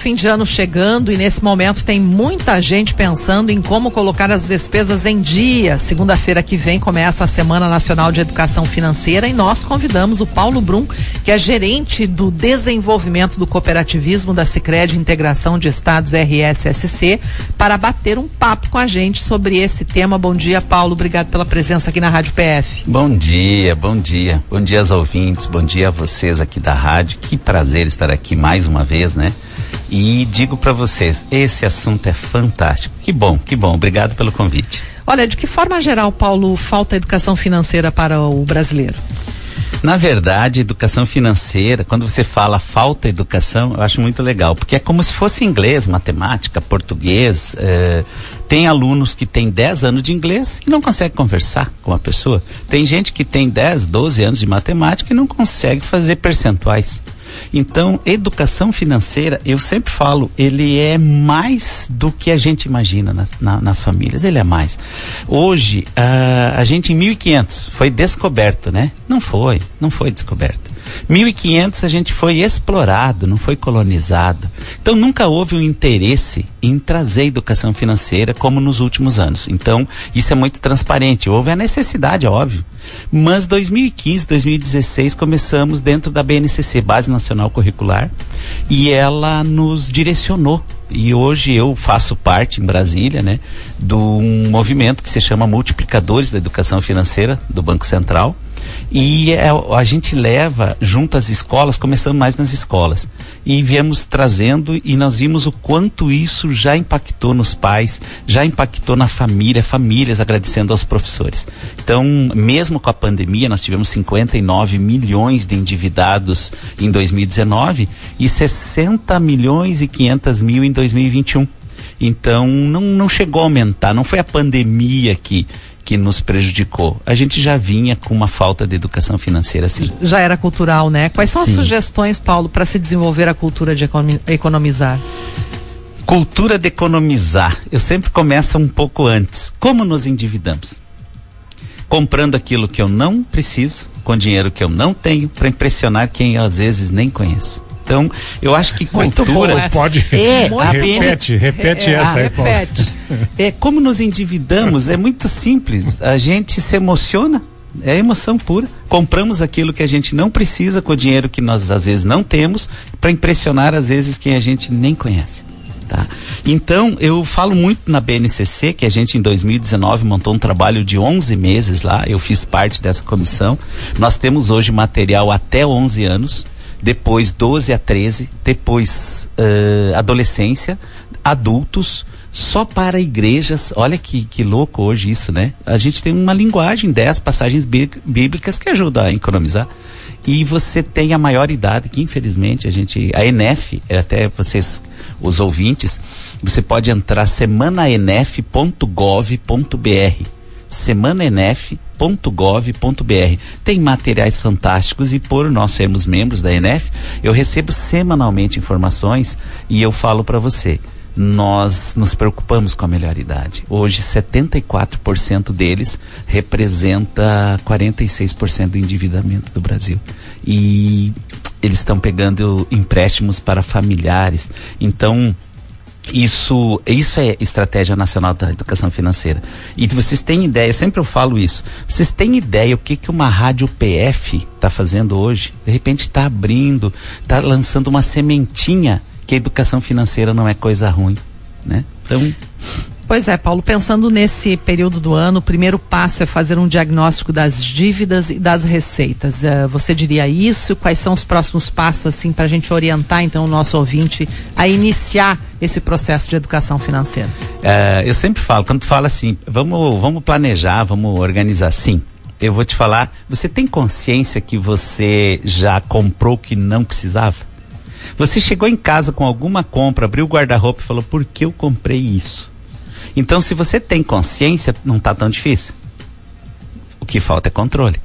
Fim de ano chegando e nesse momento tem muita gente pensando em como colocar as despesas em dia. Segunda-feira que vem começa a Semana Nacional de Educação Financeira e nós convidamos o Paulo Brum, que é gerente do desenvolvimento do cooperativismo da Sicredi Integração de Estados RSSC, para bater um papo com a gente sobre esse tema. Bom dia, Paulo. Obrigado pela presença aqui na Rádio PF. Bom dia, bom dia. Bom dia aos ouvintes, bom dia a vocês aqui da rádio. Que prazer estar aqui mais uma vez, né? E digo para vocês, esse assunto é fantástico. Que bom, que bom. Obrigado pelo convite. Olha, de que forma geral, Paulo, falta educação financeira para o brasileiro? Na verdade, educação financeira, quando você fala falta educação, eu acho muito legal, porque é como se fosse inglês, matemática, português. Eh, tem alunos que têm 10 anos de inglês e não consegue conversar com a pessoa. Tem gente que tem 10, 12 anos de matemática e não consegue fazer percentuais. Então, educação financeira, eu sempre falo, ele é mais do que a gente imagina na, na, nas famílias. Ele é mais. Hoje, uh, a gente em 1500 foi descoberto, né? Não foi, não foi descoberto. 1500 a gente foi explorado, não foi colonizado. Então nunca houve um interesse em trazer educação financeira como nos últimos anos. Então isso é muito transparente. Houve a necessidade, óbvio. Mas 2015, 2016 começamos dentro da BNCC, Base Nacional Curricular, e ela nos direcionou e hoje eu faço parte em Brasília, né, de um movimento que se chama Multiplicadores da Educação Financeira do Banco Central e é, a gente leva junto às escolas, começando mais nas escolas. E viemos trazendo e nós vimos o quanto isso já impactou nos pais, já impactou na família, famílias agradecendo aos professores. Então, mesmo com a pandemia, nós tivemos 59 milhões de endividados em 2019 e 60 milhões e 500 mil em 2021. Então, não, não chegou a aumentar, não foi a pandemia que que nos prejudicou. A gente já vinha com uma falta de educação financeira assim. Já era cultural, né? Quais são Sim. as sugestões, Paulo, para se desenvolver a cultura de economizar? Cultura de economizar. Eu sempre começo um pouco antes. Como nos endividamos? Comprando aquilo que eu não preciso, com dinheiro que eu não tenho, para impressionar quem eu às vezes nem conheço. Então, eu acho que cultura. Pode. É, repete, repete é, essa aí, Paulo. Repete. É, como nos endividamos, é muito simples. A gente se emociona. É emoção pura. Compramos aquilo que a gente não precisa com o dinheiro que nós às vezes não temos para impressionar às vezes quem a gente nem conhece. Tá? Então, eu falo muito na BNCC, que a gente em 2019 montou um trabalho de 11 meses lá, eu fiz parte dessa comissão. Nós temos hoje material até 11 anos depois 12 a 13, depois uh, adolescência, adultos, só para igrejas. Olha que, que louco hoje isso, né? A gente tem uma linguagem, 10 passagens bíblicas que ajudam a economizar. E você tem a maior idade, que infelizmente a gente. A ENEF, é até vocês, os ouvintes, você pode entrar semanaenef.gov.br. Semanaenef.gov.br. Tem materiais fantásticos e por nós sermos membros da ENF, eu recebo semanalmente informações e eu falo para você nós nos preocupamos com a melhor idade. Hoje, 74% deles representa 46% do endividamento do Brasil. E eles estão pegando empréstimos para familiares. Então, isso, isso é estratégia nacional da educação financeira. E vocês têm ideia, sempre eu falo isso. Vocês têm ideia o que, que uma rádio PF está fazendo hoje? De repente está abrindo, está lançando uma sementinha que a educação financeira não é coisa ruim, né? Então, Pois é, Paulo, pensando nesse período do ano, o primeiro passo é fazer um diagnóstico das dívidas e das receitas. Uh, você diria isso? Quais são os próximos passos, assim, para a gente orientar, então, o nosso ouvinte a iniciar esse processo de educação financeira? Uh, eu sempre falo, quando tu fala assim, vamos, vamos planejar, vamos organizar, sim. Eu vou te falar, você tem consciência que você já comprou o que não precisava? Você chegou em casa com alguma compra, abriu o guarda-roupa e falou, por que eu comprei isso? Então, se você tem consciência, não está tão difícil. O que falta é controle.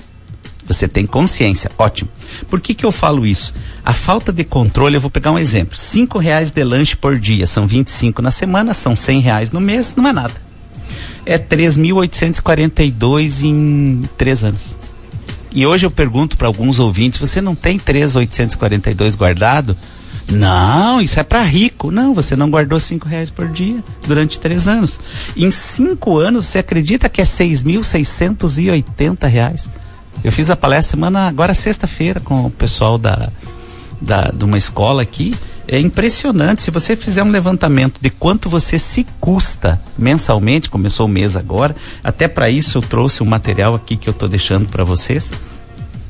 Você tem consciência, ótimo. Por que, que eu falo isso? A falta de controle, eu vou pegar um exemplo. Cinco reais de lanche por dia, são 25 na semana, são 100 reais no mês, não é nada. É 3.842 em três anos. E hoje eu pergunto para alguns ouvintes, você não tem 3.842 guardado? Não, isso é para rico. Não, você não guardou cinco reais por dia durante três anos. Em cinco anos, você acredita que é seis mil seiscentos e oitenta reais? Eu fiz a palestra semana, agora sexta-feira, com o pessoal da, da, de uma escola aqui. É impressionante. Se você fizer um levantamento de quanto você se custa mensalmente, começou o mês agora, até para isso eu trouxe um material aqui que eu estou deixando para vocês.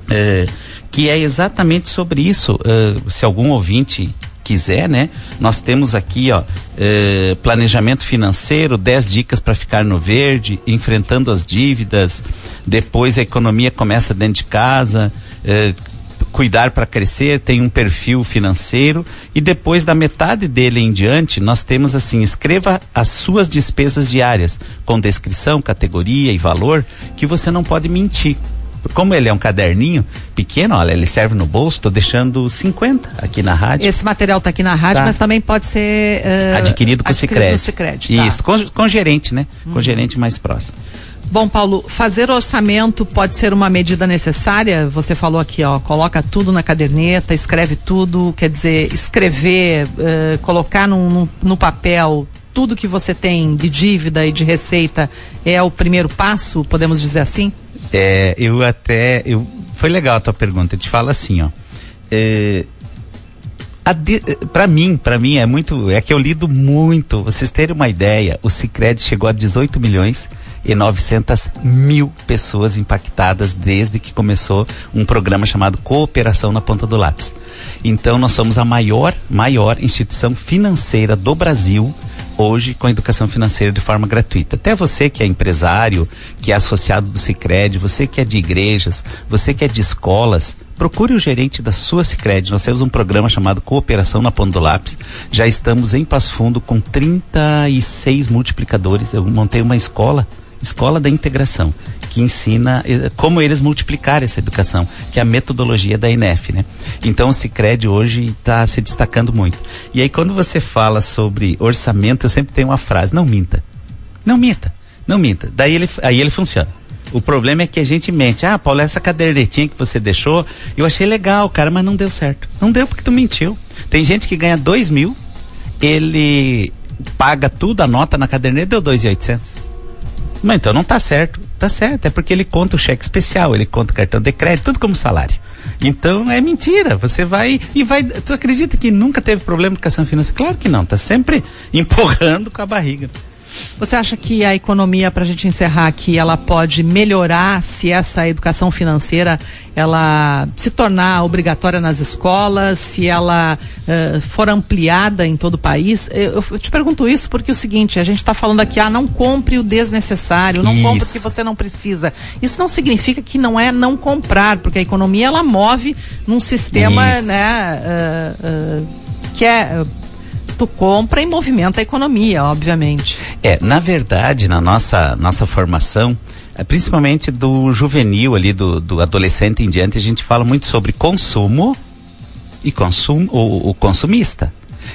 É, que é exatamente sobre isso. Uh, se algum ouvinte quiser, né? Nós temos aqui, ó, uh, planejamento financeiro, 10 dicas para ficar no verde, enfrentando as dívidas, depois a economia começa dentro de casa, uh, cuidar para crescer, tem um perfil financeiro e depois da metade dele em diante, nós temos assim, escreva as suas despesas diárias com descrição, categoria e valor que você não pode mentir como ele é um caderninho pequeno, olha, ele serve no bolso, estou deixando 50 aqui na rádio. Esse material está aqui na rádio, tá. mas também pode ser uh, adquirido com adquirido Cicred. Tá. Isso, com, com gerente, né? Hum. Com gerente mais próximo. Bom, Paulo, fazer orçamento pode ser uma medida necessária? Você falou aqui, ó, coloca tudo na caderneta, escreve tudo, quer dizer, escrever, uh, colocar no, no, no papel tudo que você tem de dívida e de receita é o primeiro passo, podemos dizer assim? É, eu até. Eu, foi legal a tua pergunta. Eu te falo assim, ó. É, para mim, para mim é muito, é que eu lido muito. Vocês terem uma ideia, o Sicredi chegou a 18 milhões e 900 mil pessoas impactadas desde que começou um programa chamado Cooperação na Ponta do Lápis. Então nós somos a maior, maior instituição financeira do Brasil hoje com a educação financeira de forma gratuita. Até você que é empresário, que é associado do Sicredi, você que é de igrejas, você que é de escolas, procure o gerente da sua Sicredi. Nós temos um programa chamado Cooperação na Ponta do Lápis. Já estamos em Passo Fundo com 36 multiplicadores. Eu montei uma escola Escola da Integração, que ensina eh, como eles multiplicar essa educação, que é a metodologia da INEF, né? Então o Cicred hoje está se destacando muito. E aí quando você fala sobre orçamento, eu sempre tenho uma frase, não minta. Não minta, não minta. Daí ele, aí ele funciona. O problema é que a gente mente. Ah, Paulo, essa cadernetinha que você deixou, eu achei legal, cara, mas não deu certo. Não deu porque tu mentiu. Tem gente que ganha dois mil, ele paga tudo, a nota na caderneta deu dois e oitocentos. Mas então não está certo. Está certo, é porque ele conta o cheque especial, ele conta o cartão de crédito, tudo como salário. Então é mentira. Você vai e vai. Tu acredita que nunca teve problema com a financeira? Claro que não. Está sempre empurrando com a barriga. Você acha que a economia, para a gente encerrar aqui, ela pode melhorar se essa educação financeira ela se tornar obrigatória nas escolas, se ela uh, for ampliada em todo o país? Eu, eu, te pergunto isso porque é o seguinte, a gente está falando aqui, ah, não compre o desnecessário, não isso. compre o que você não precisa. Isso não significa que não é não comprar, porque a economia ela move num sistema, isso. né, uh, uh, que é tu compra e movimenta a economia, obviamente. É, na verdade, na nossa, nossa formação, é, principalmente do juvenil ali, do, do adolescente em diante, a gente fala muito sobre consumo e consumo, o, o consumista.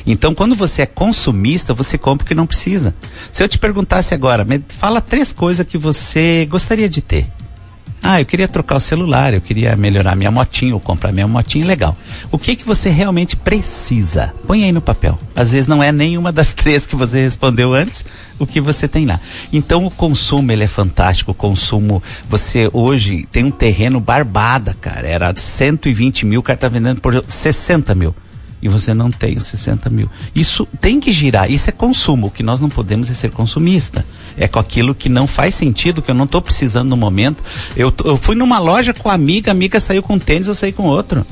Então, quando você é consumista, você compra o que não precisa. Se eu te perguntasse agora, me fala três coisas que você gostaria de ter. Ah, eu queria trocar o celular, eu queria melhorar minha motinha ou comprar minha motinha, legal. O que que você realmente precisa? Põe aí no papel. Às vezes não é nenhuma das três que você respondeu antes, o que você tem lá. Então o consumo ele é fantástico. O consumo, você hoje tem um terreno barbada, cara. Era 120 mil, o cara tá vendendo por 60 mil e você não tem os 60 mil. Isso tem que girar, isso é consumo. O que nós não podemos é ser consumista. É com aquilo que não faz sentido, que eu não estou precisando no momento. Eu, eu fui numa loja com a amiga, a amiga saiu com tênis, eu saí com outro.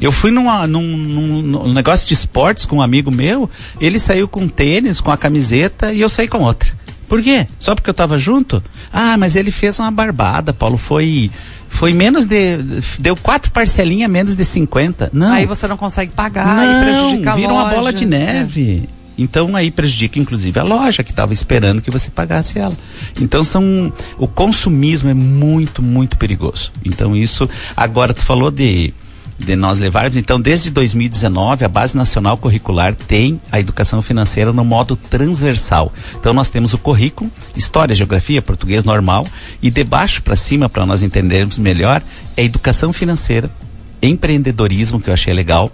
Eu fui numa, num, num, num, negócio de esportes com um amigo meu, ele saiu com tênis, com a camiseta e eu saí com outra. Por quê? Só porque eu estava junto? Ah, mas ele fez uma barbada, Paulo. Foi foi menos de. Deu quatro parcelinhas menos de 50. Não. Aí você não consegue pagar não, e prejudica a vira loja. uma bola de neve. É. Então aí prejudica inclusive a loja que estava esperando que você pagasse ela. Então são o consumismo é muito muito perigoso. Então isso agora tu falou de de nós levarmos. Então, desde 2019, a Base Nacional Curricular tem a educação financeira no modo transversal. Então, nós temos o currículo, História, Geografia, Português normal, e de baixo para cima, para nós entendermos melhor, é educação financeira, empreendedorismo, que eu achei legal,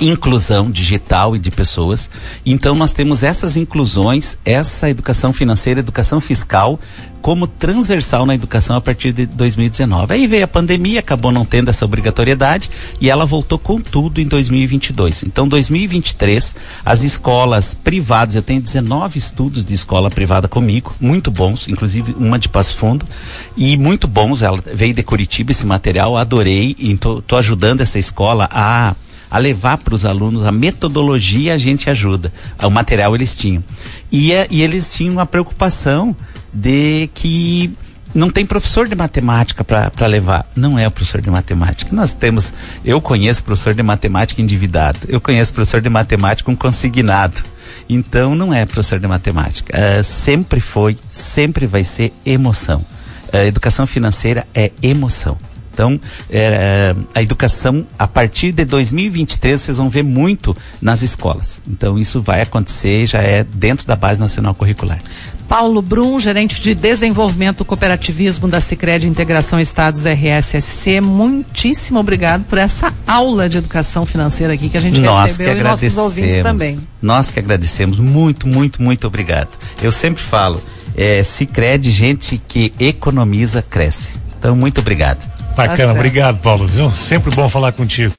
inclusão digital e de pessoas. Então nós temos essas inclusões, essa educação financeira, educação fiscal como transversal na educação a partir de 2019. Aí veio a pandemia, acabou não tendo essa obrigatoriedade e ela voltou com tudo em 2022. Então 2023, as escolas privadas, eu tenho 19 estudos de escola privada comigo, muito bons, inclusive uma de Passo Fundo, e muito bons, ela veio de Curitiba esse material, adorei e estou ajudando essa escola a a levar para os alunos a metodologia a gente ajuda. O material eles tinham. E, é, e eles tinham uma preocupação de que não tem professor de matemática para levar. Não é o professor de matemática. Nós temos, eu conheço professor de matemática endividado, eu conheço professor de matemática um consignado. Então não é professor de matemática. Uh, sempre foi, sempre vai ser emoção. Uh, educação financeira é emoção. Então, é, a educação, a partir de 2023, vocês vão ver muito nas escolas. Então, isso vai acontecer, já é dentro da Base Nacional Curricular. Paulo Brum, gerente de desenvolvimento cooperativismo da Sicredi Integração Estados RSSC, muitíssimo obrigado por essa aula de educação financeira aqui que a gente Nós recebeu que e nossos ouvintes também. Nós que agradecemos, muito, muito, muito obrigado. Eu sempre falo, é, Sicredi, gente que economiza, cresce. Então, muito obrigado. Bacana, tá obrigado, Paulo. Viu? Sempre bom falar contigo.